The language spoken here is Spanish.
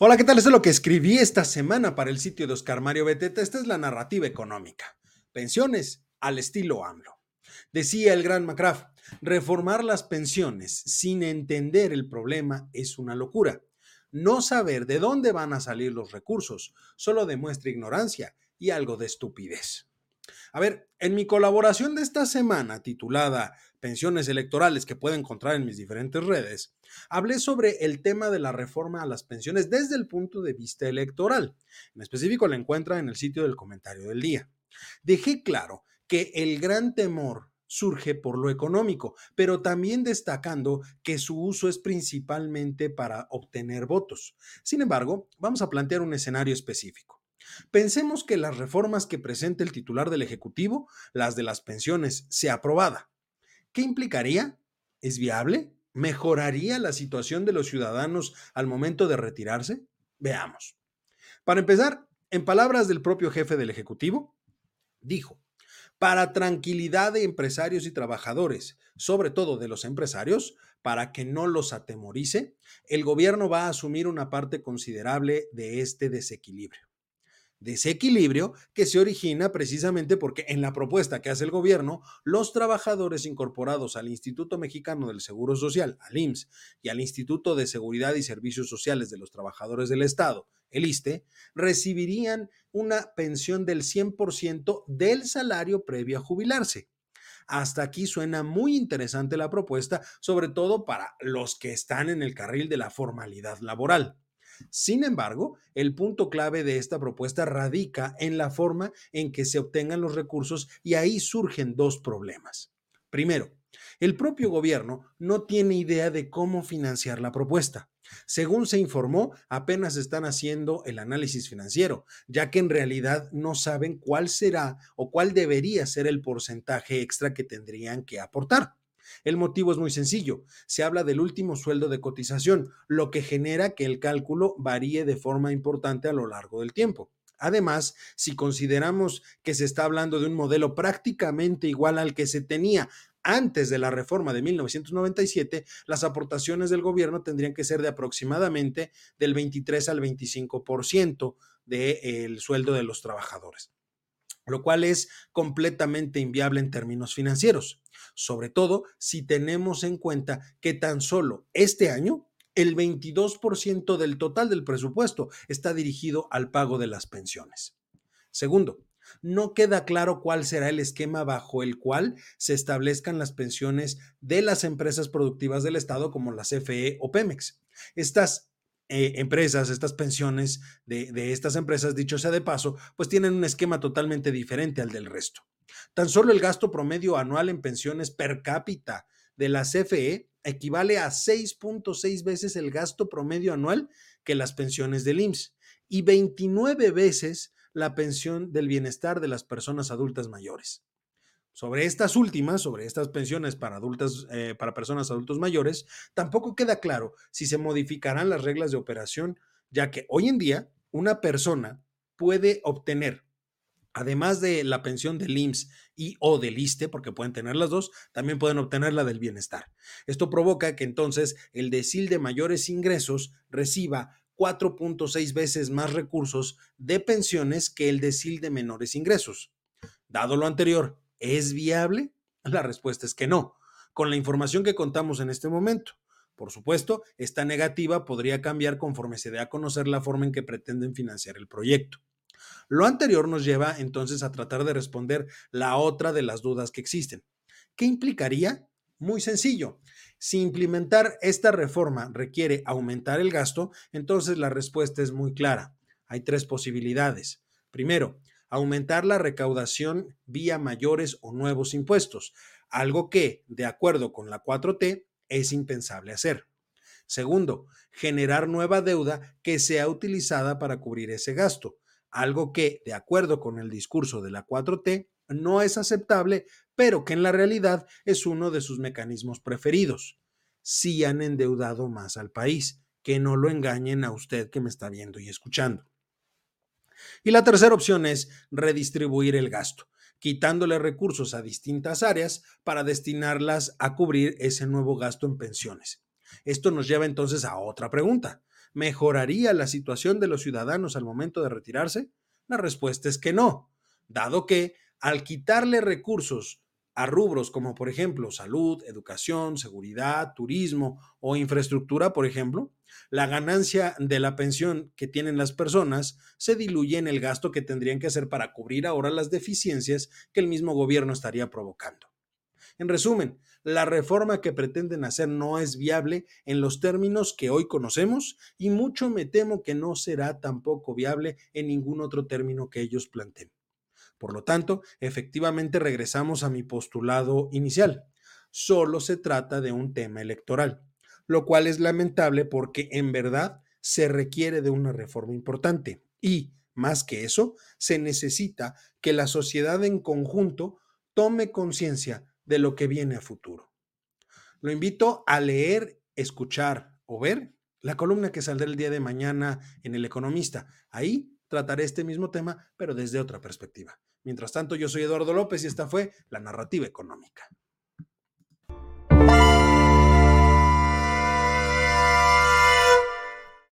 Hola, ¿qué tal? Esto es lo que escribí esta semana para el sitio de Oscar Mario Beteta. Esta es la narrativa económica. Pensiones al estilo AMLO. Decía el gran McCraft, reformar las pensiones sin entender el problema es una locura. No saber de dónde van a salir los recursos solo demuestra ignorancia y algo de estupidez. A ver, en mi colaboración de esta semana titulada Pensiones electorales que puede encontrar en mis diferentes redes, hablé sobre el tema de la reforma a las pensiones desde el punto de vista electoral. En específico la encuentra en el sitio del comentario del día. Dejé claro que el gran temor surge por lo económico, pero también destacando que su uso es principalmente para obtener votos. Sin embargo, vamos a plantear un escenario específico. Pensemos que las reformas que presente el titular del Ejecutivo, las de las pensiones, sea aprobada. ¿Qué implicaría? ¿Es viable? ¿Mejoraría la situación de los ciudadanos al momento de retirarse? Veamos. Para empezar, en palabras del propio jefe del Ejecutivo, dijo, para tranquilidad de empresarios y trabajadores, sobre todo de los empresarios, para que no los atemorice, el gobierno va a asumir una parte considerable de este desequilibrio desequilibrio que se origina precisamente porque en la propuesta que hace el gobierno, los trabajadores incorporados al Instituto Mexicano del Seguro Social, al IMSS, y al Instituto de Seguridad y Servicios Sociales de los Trabajadores del Estado, el ISTE, recibirían una pensión del 100% del salario previo a jubilarse. Hasta aquí suena muy interesante la propuesta, sobre todo para los que están en el carril de la formalidad laboral. Sin embargo, el punto clave de esta propuesta radica en la forma en que se obtengan los recursos y ahí surgen dos problemas. Primero, el propio gobierno no tiene idea de cómo financiar la propuesta. Según se informó, apenas están haciendo el análisis financiero, ya que en realidad no saben cuál será o cuál debería ser el porcentaje extra que tendrían que aportar. El motivo es muy sencillo. Se habla del último sueldo de cotización, lo que genera que el cálculo varíe de forma importante a lo largo del tiempo. Además, si consideramos que se está hablando de un modelo prácticamente igual al que se tenía antes de la reforma de 1997, las aportaciones del gobierno tendrían que ser de aproximadamente del 23 al 25% del sueldo de los trabajadores lo cual es completamente inviable en términos financieros, sobre todo si tenemos en cuenta que tan solo este año el 22% del total del presupuesto está dirigido al pago de las pensiones. Segundo, no queda claro cuál será el esquema bajo el cual se establezcan las pensiones de las empresas productivas del Estado como la CFE o Pemex. Estas eh, empresas, estas pensiones de, de estas empresas, dicho sea de paso, pues tienen un esquema totalmente diferente al del resto. Tan solo el gasto promedio anual en pensiones per cápita de la CFE equivale a 6.6 veces el gasto promedio anual que las pensiones del IMSS y 29 veces la pensión del bienestar de las personas adultas mayores. Sobre estas últimas, sobre estas pensiones para adultas, eh, para personas adultos mayores, tampoco queda claro si se modificarán las reglas de operación, ya que hoy en día una persona puede obtener, además de la pensión del IMSS y o del ISTE, porque pueden tener las dos, también pueden obtener la del bienestar. Esto provoca que entonces el decil de mayores ingresos reciba 4.6 veces más recursos de pensiones que el decil de menores ingresos. Dado lo anterior, ¿Es viable? La respuesta es que no, con la información que contamos en este momento. Por supuesto, esta negativa podría cambiar conforme se dé a conocer la forma en que pretenden financiar el proyecto. Lo anterior nos lleva entonces a tratar de responder la otra de las dudas que existen. ¿Qué implicaría? Muy sencillo. Si implementar esta reforma requiere aumentar el gasto, entonces la respuesta es muy clara. Hay tres posibilidades. Primero, aumentar la recaudación vía mayores o nuevos impuestos, algo que, de acuerdo con la 4T, es impensable hacer. Segundo, generar nueva deuda que sea utilizada para cubrir ese gasto, algo que, de acuerdo con el discurso de la 4T, no es aceptable, pero que en la realidad es uno de sus mecanismos preferidos. Si han endeudado más al país, que no lo engañen a usted que me está viendo y escuchando. Y la tercera opción es redistribuir el gasto, quitándole recursos a distintas áreas para destinarlas a cubrir ese nuevo gasto en pensiones. Esto nos lleva entonces a otra pregunta. mejoraría la situación de los ciudadanos al momento de retirarse? La respuesta es que no, dado que al quitarle recursos a rubros como por ejemplo salud, educación, seguridad, turismo o infraestructura, por ejemplo, la ganancia de la pensión que tienen las personas se diluye en el gasto que tendrían que hacer para cubrir ahora las deficiencias que el mismo gobierno estaría provocando. En resumen, la reforma que pretenden hacer no es viable en los términos que hoy conocemos y mucho me temo que no será tampoco viable en ningún otro término que ellos planteen. Por lo tanto, efectivamente regresamos a mi postulado inicial. Solo se trata de un tema electoral, lo cual es lamentable porque en verdad se requiere de una reforma importante y, más que eso, se necesita que la sociedad en conjunto tome conciencia de lo que viene a futuro. Lo invito a leer, escuchar o ver la columna que saldrá el día de mañana en El Economista. Ahí trataré este mismo tema, pero desde otra perspectiva. Mientras tanto, yo soy Eduardo López y esta fue la narrativa económica.